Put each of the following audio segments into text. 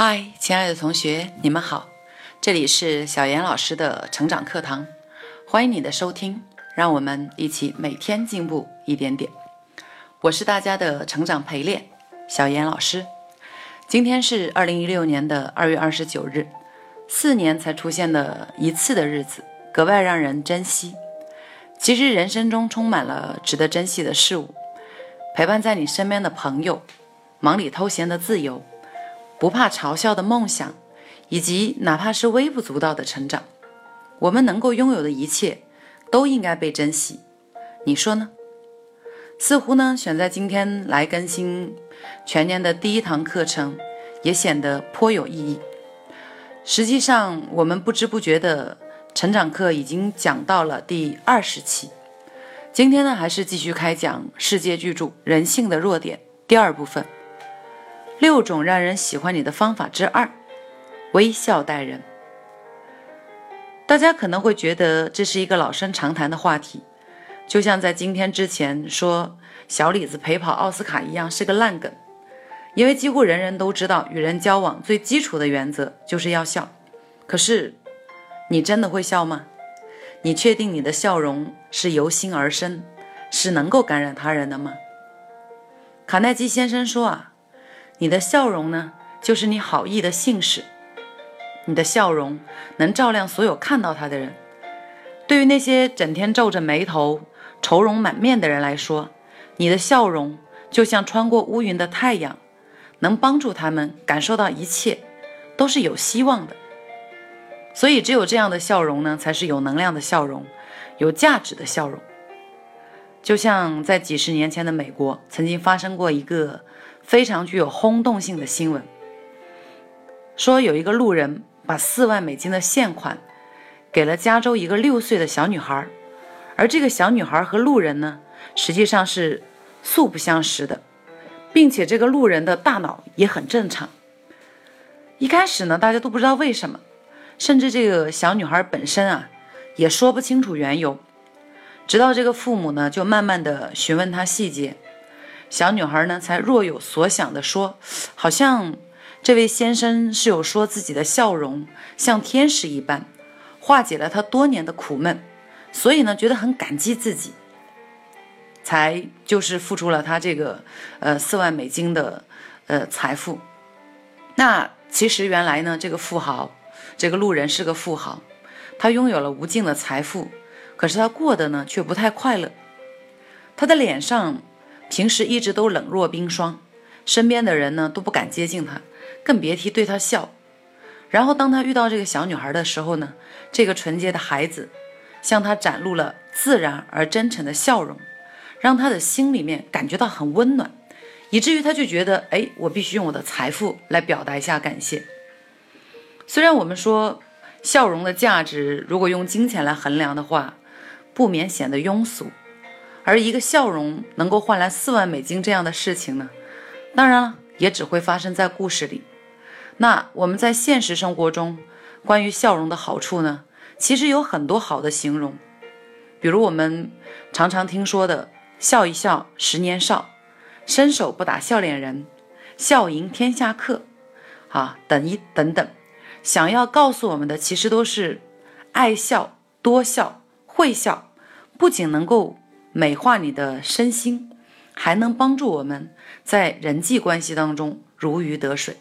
嗨，亲爱的同学，你们好，这里是小严老师的成长课堂，欢迎你的收听，让我们一起每天进步一点点。我是大家的成长陪练小严老师。今天是二零一六年的二月二十九日，四年才出现的一次的日子，格外让人珍惜。其实人生中充满了值得珍惜的事物，陪伴在你身边的朋友，忙里偷闲的自由。不怕嘲笑的梦想，以及哪怕是微不足道的成长，我们能够拥有的一切，都应该被珍惜。你说呢？似乎呢，选在今天来更新全年的第一堂课程，也显得颇有意义。实际上，我们不知不觉的成长课已经讲到了第二十期。今天呢，还是继续开讲世界巨著《人性的弱点》第二部分。六种让人喜欢你的方法之二：微笑待人。大家可能会觉得这是一个老生常谈的话题，就像在今天之前说小李子陪跑奥斯卡一样，是个烂梗。因为几乎人人都知道，与人交往最基础的原则就是要笑。可是，你真的会笑吗？你确定你的笑容是由心而生，是能够感染他人的吗？卡耐基先生说啊。你的笑容呢，就是你好意的信使。你的笑容能照亮所有看到它的人。对于那些整天皱着眉头、愁容满面的人来说，你的笑容就像穿过乌云的太阳，能帮助他们感受到一切都是有希望的。所以，只有这样的笑容呢，才是有能量的笑容，有价值的笑容。就像在几十年前的美国，曾经发生过一个。非常具有轰动性的新闻，说有一个路人把四万美金的现款给了加州一个六岁的小女孩，而这个小女孩和路人呢，实际上是素不相识的，并且这个路人的大脑也很正常。一开始呢，大家都不知道为什么，甚至这个小女孩本身啊，也说不清楚缘由，直到这个父母呢，就慢慢的询问她细节。小女孩呢，才若有所想地说：“好像这位先生是有说自己的笑容像天使一般，化解了他多年的苦闷，所以呢，觉得很感激自己，才就是付出了他这个呃四万美金的呃财富。那其实原来呢，这个富豪，这个路人是个富豪，他拥有了无尽的财富，可是他过得呢却不太快乐，他的脸上。”平时一直都冷若冰霜，身边的人呢都不敢接近他，更别提对他笑。然后当他遇到这个小女孩的时候呢，这个纯洁的孩子向他展露了自然而真诚的笑容，让他的心里面感觉到很温暖，以至于他就觉得，哎，我必须用我的财富来表达一下感谢。虽然我们说笑容的价值，如果用金钱来衡量的话，不免显得庸俗。而一个笑容能够换来四万美金这样的事情呢，当然了，也只会发生在故事里。那我们在现实生活中，关于笑容的好处呢，其实有很多好的形容，比如我们常常听说的“笑一笑，十年少”，“伸手不打笑脸人”，“笑迎天下客”，啊，等一等等，想要告诉我们的，其实都是爱笑、多笑、会笑，不仅能够。美化你的身心，还能帮助我们在人际关系当中如鱼得水。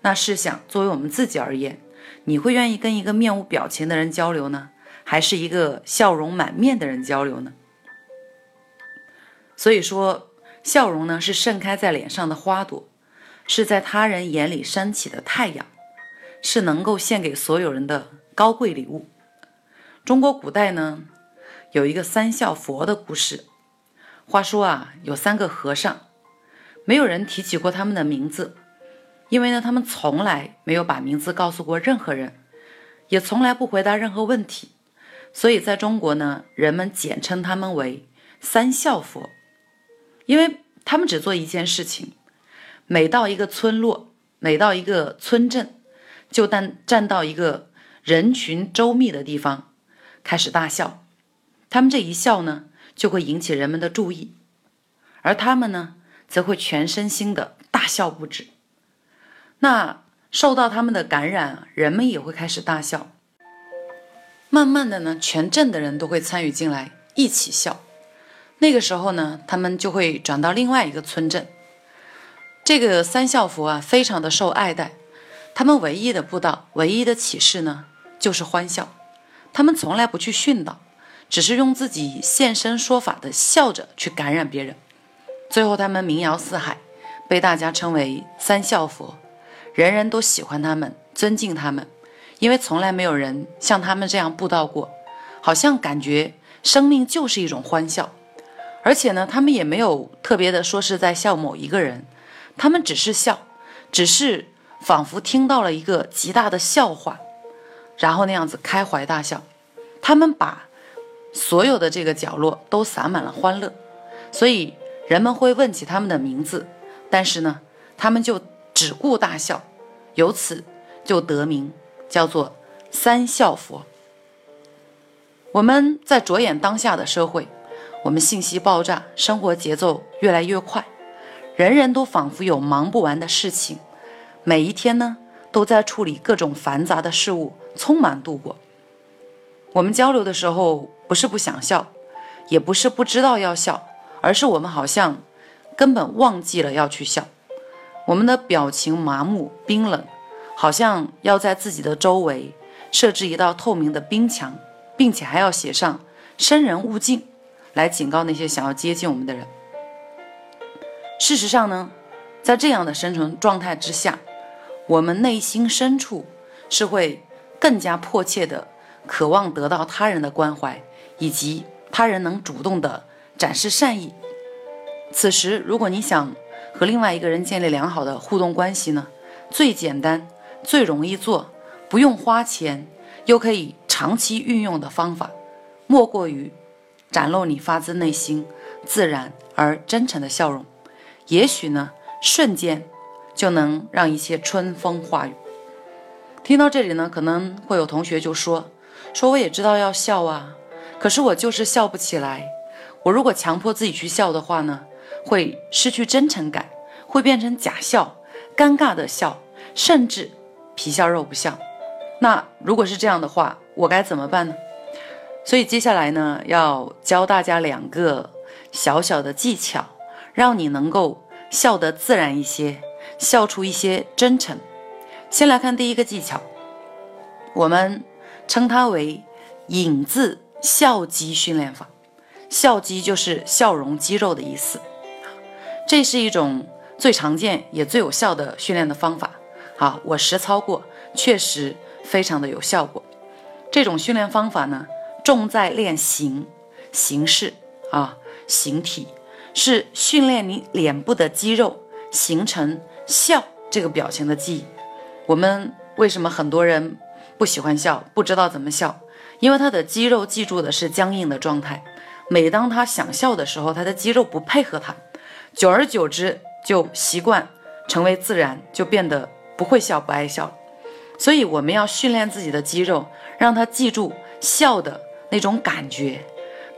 那试想，作为我们自己而言，你会愿意跟一个面无表情的人交流呢，还是一个笑容满面的人交流呢？所以说，笑容呢是盛开在脸上的花朵，是在他人眼里升起的太阳，是能够献给所有人的高贵礼物。中国古代呢？有一个三笑佛的故事。话说啊，有三个和尚，没有人提起过他们的名字，因为呢，他们从来没有把名字告诉过任何人，也从来不回答任何问题，所以在中国呢，人们简称他们为三笑佛，因为他们只做一件事情：每到一个村落，每到一个村镇，就站站到一个人群周密的地方，开始大笑。他们这一笑呢，就会引起人们的注意，而他们呢，则会全身心的大笑不止。那受到他们的感染，人们也会开始大笑。慢慢的呢，全镇的人都会参与进来，一起笑。那个时候呢，他们就会转到另外一个村镇。这个三孝佛啊，非常的受爱戴。他们唯一的布道，唯一的启示呢，就是欢笑。他们从来不去训导，只是用自己现身说法的笑着去感染别人。最后，他们名扬四海，被大家称为三笑佛，人人都喜欢他们，尊敬他们，因为从来没有人像他们这样布道过。好像感觉生命就是一种欢笑，而且呢，他们也没有特别的说是在笑某一个人，他们只是笑，只是。仿佛听到了一个极大的笑话，然后那样子开怀大笑。他们把所有的这个角落都洒满了欢乐，所以人们会问起他们的名字，但是呢，他们就只顾大笑，由此就得名叫做三笑佛。我们在着眼当下的社会，我们信息爆炸，生活节奏越来越快，人人都仿佛有忙不完的事情。每一天呢，都在处理各种繁杂的事物，匆忙度过。我们交流的时候，不是不想笑，也不是不知道要笑，而是我们好像根本忘记了要去笑。我们的表情麻木冰冷，好像要在自己的周围设置一道透明的冰墙，并且还要写上“生人勿近”，来警告那些想要接近我们的人。事实上呢，在这样的生存状态之下，我们内心深处是会更加迫切的渴望得到他人的关怀，以及他人能主动的展示善意。此时，如果你想和另外一个人建立良好的互动关系呢，最简单、最容易做、不用花钱又可以长期运用的方法，莫过于展露你发自内心、自然而真诚的笑容。也许呢，瞬间。就能让一切春风化雨。听到这里呢，可能会有同学就说：“说我也知道要笑啊，可是我就是笑不起来。我如果强迫自己去笑的话呢，会失去真诚感，会变成假笑、尴尬的笑，甚至皮笑肉不笑。那如果是这样的话，我该怎么办呢？所以接下来呢，要教大家两个小小的技巧，让你能够笑得自然一些。”笑出一些真诚。先来看第一个技巧，我们称它为“引字笑肌训练法”。笑肌就是笑容肌肉的意思。这是一种最常见也最有效的训练的方法。好，我实操过，确实非常的有效果。这种训练方法呢，重在练形形式啊，形体是训练你脸部的肌肉形成。笑这个表情的记忆，我们为什么很多人不喜欢笑，不知道怎么笑？因为他的肌肉记住的是僵硬的状态。每当他想笑的时候，他的肌肉不配合他，久而久之就习惯成为自然，就变得不会笑，不爱笑。所以我们要训练自己的肌肉，让他记住笑的那种感觉。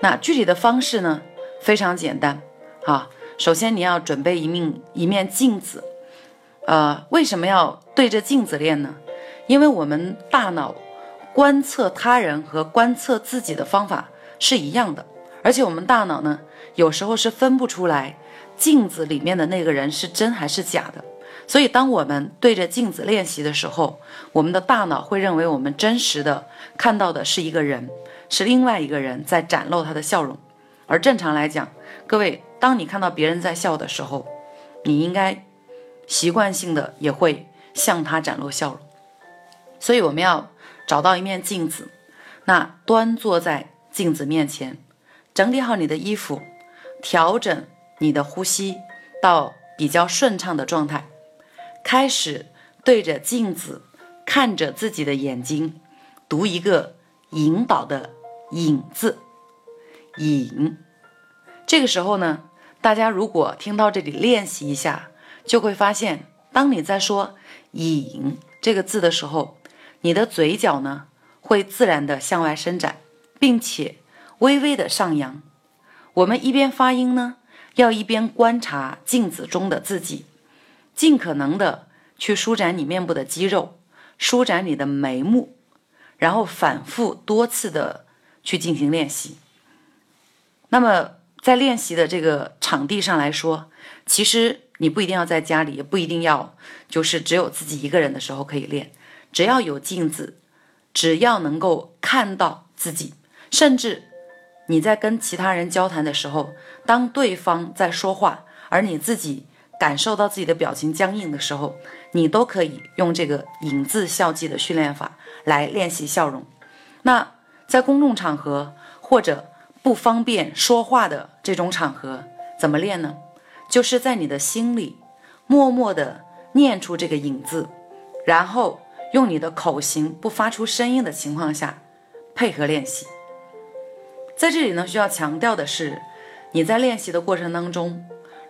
那具体的方式呢，非常简单啊。首先你要准备一面一面镜子。呃，为什么要对着镜子练呢？因为我们大脑观测他人和观测自己的方法是一样的，而且我们大脑呢，有时候是分不出来镜子里面的那个人是真还是假的。所以，当我们对着镜子练习的时候，我们的大脑会认为我们真实的看到的是一个人，是另外一个人在展露他的笑容。而正常来讲，各位，当你看到别人在笑的时候，你应该。习惯性的也会向他展露笑容，所以我们要找到一面镜子，那端坐在镜子面前，整理好你的衣服，调整你的呼吸到比较顺畅的状态，开始对着镜子看着自己的眼睛，读一个引导的“引”字，引。这个时候呢，大家如果听到这里练习一下。就会发现，当你在说“引”这个字的时候，你的嘴角呢会自然的向外伸展，并且微微的上扬。我们一边发音呢，要一边观察镜子中的自己，尽可能的去舒展你面部的肌肉，舒展你的眉目，然后反复多次的去进行练习。那么在练习的这个场地上来说，其实你不一定要在家里，也不一定要就是只有自己一个人的时候可以练，只要有镜子，只要能够看到自己，甚至你在跟其他人交谈的时候，当对方在说话，而你自己感受到自己的表情僵硬的时候，你都可以用这个影字笑技的训练法来练习笑容。那在公众场合或者不方便说话的这种场合，怎么练呢？就是在你的心里默默地念出这个“影”字，然后用你的口型不发出声音的情况下配合练习。在这里呢，需要强调的是，你在练习的过程当中，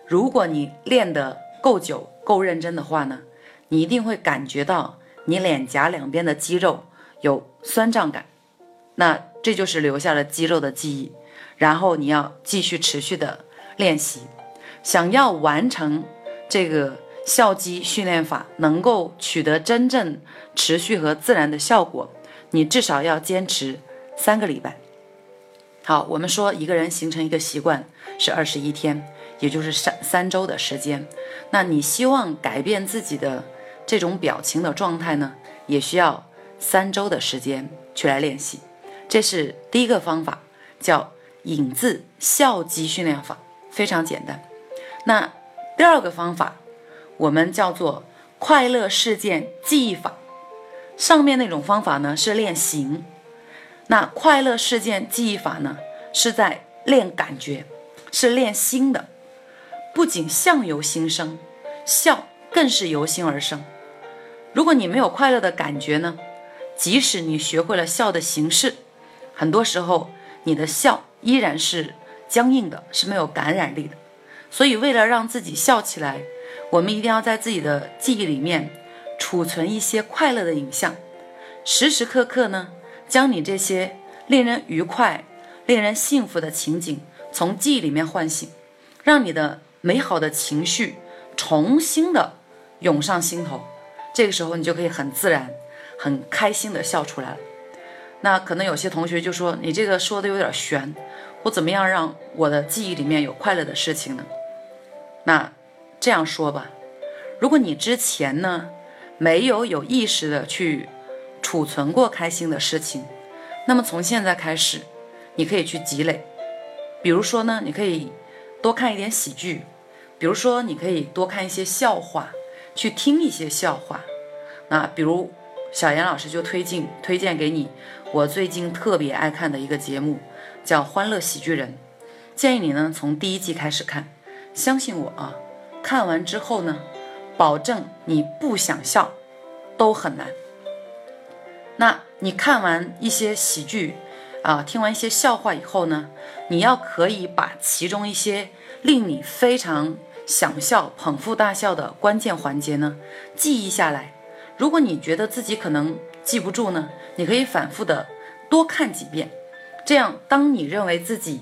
如果你练得够久、够认真的话呢，你一定会感觉到你脸颊两边的肌肉有酸胀感，那这就是留下了肌肉的记忆。然后你要继续持续的练习，想要完成这个笑肌训练法，能够取得真正持续和自然的效果，你至少要坚持三个礼拜。好，我们说一个人形成一个习惯是二十一天，也就是三三周的时间。那你希望改变自己的这种表情的状态呢，也需要三周的时间去来练习。这是第一个方法，叫。影字笑肌训练法非常简单。那第二个方法，我们叫做快乐事件记忆法。上面那种方法呢是练形，那快乐事件记忆法呢是在练感觉，是练心的。不仅相由心生，笑更是由心而生。如果你没有快乐的感觉呢，即使你学会了笑的形式，很多时候你的笑。依然是僵硬的，是没有感染力的。所以，为了让自己笑起来，我们一定要在自己的记忆里面储存一些快乐的影像，时时刻刻呢，将你这些令人愉快、令人幸福的情景从记忆里面唤醒，让你的美好的情绪重新的涌上心头。这个时候，你就可以很自然、很开心的笑出来了。那可能有些同学就说：“你这个说的有点悬。”我怎么样让我的记忆里面有快乐的事情呢？那这样说吧，如果你之前呢没有有意识的去储存过开心的事情，那么从现在开始，你可以去积累。比如说呢，你可以多看一点喜剧，比如说你可以多看一些笑话，去听一些笑话。那比如小严老师就推荐推荐给你，我最近特别爱看的一个节目。叫《欢乐喜剧人》，建议你呢从第一季开始看，相信我啊，看完之后呢，保证你不想笑都很难。那你看完一些喜剧啊，听完一些笑话以后呢，你要可以把其中一些令你非常想笑、捧腹大笑的关键环节呢记忆下来。如果你觉得自己可能记不住呢，你可以反复的多看几遍。这样，当你认为自己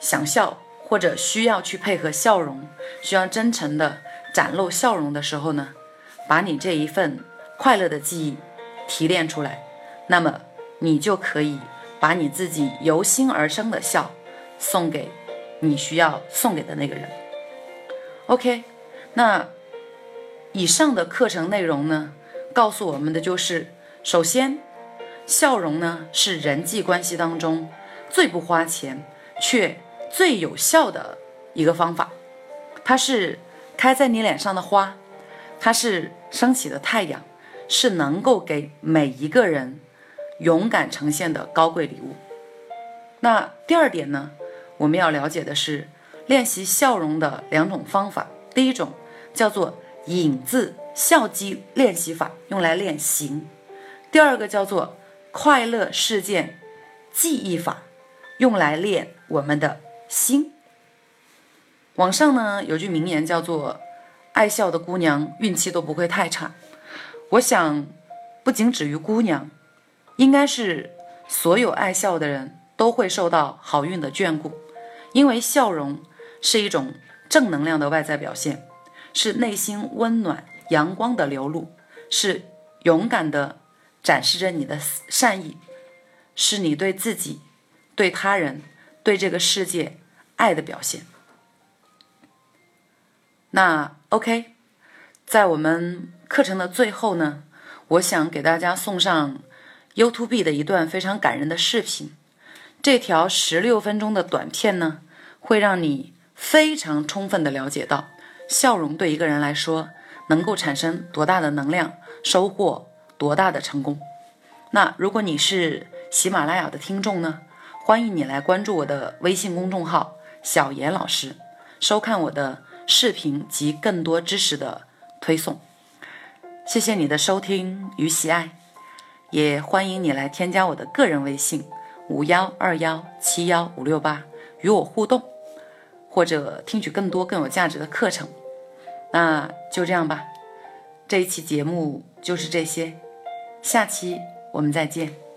想笑或者需要去配合笑容，需要真诚的展露笑容的时候呢，把你这一份快乐的记忆提炼出来，那么你就可以把你自己由心而生的笑送给你需要送给的那个人。OK，那以上的课程内容呢，告诉我们的就是，首先。笑容呢，是人际关系当中最不花钱却最有效的一个方法。它是开在你脸上的花，它是升起的太阳，是能够给每一个人勇敢呈现的高贵礼物。那第二点呢，我们要了解的是练习笑容的两种方法。第一种叫做引字笑肌练习法，用来练形；第二个叫做。快乐事件记忆法用来练我们的心。网上呢有句名言叫做“爱笑的姑娘运气都不会太差”。我想，不仅止于姑娘，应该是所有爱笑的人都会受到好运的眷顾，因为笑容是一种正能量的外在表现，是内心温暖阳光的流露，是勇敢的展示着你的善意，是你对自己、对他人、对这个世界爱的表现。那 OK，在我们课程的最后呢，我想给大家送上 YouTube 的一段非常感人的视频。这条十六分钟的短片呢，会让你非常充分的了解到，笑容对一个人来说能够产生多大的能量，收获多大的成功。那如果你是喜马拉雅的听众呢，欢迎你来关注我的微信公众号“小严老师”，收看我的。视频及更多知识的推送，谢谢你的收听与喜爱，也欢迎你来添加我的个人微信五幺二幺七幺五六八与我互动，或者听取更多更有价值的课程。那就这样吧，这一期节目就是这些，下期我们再见。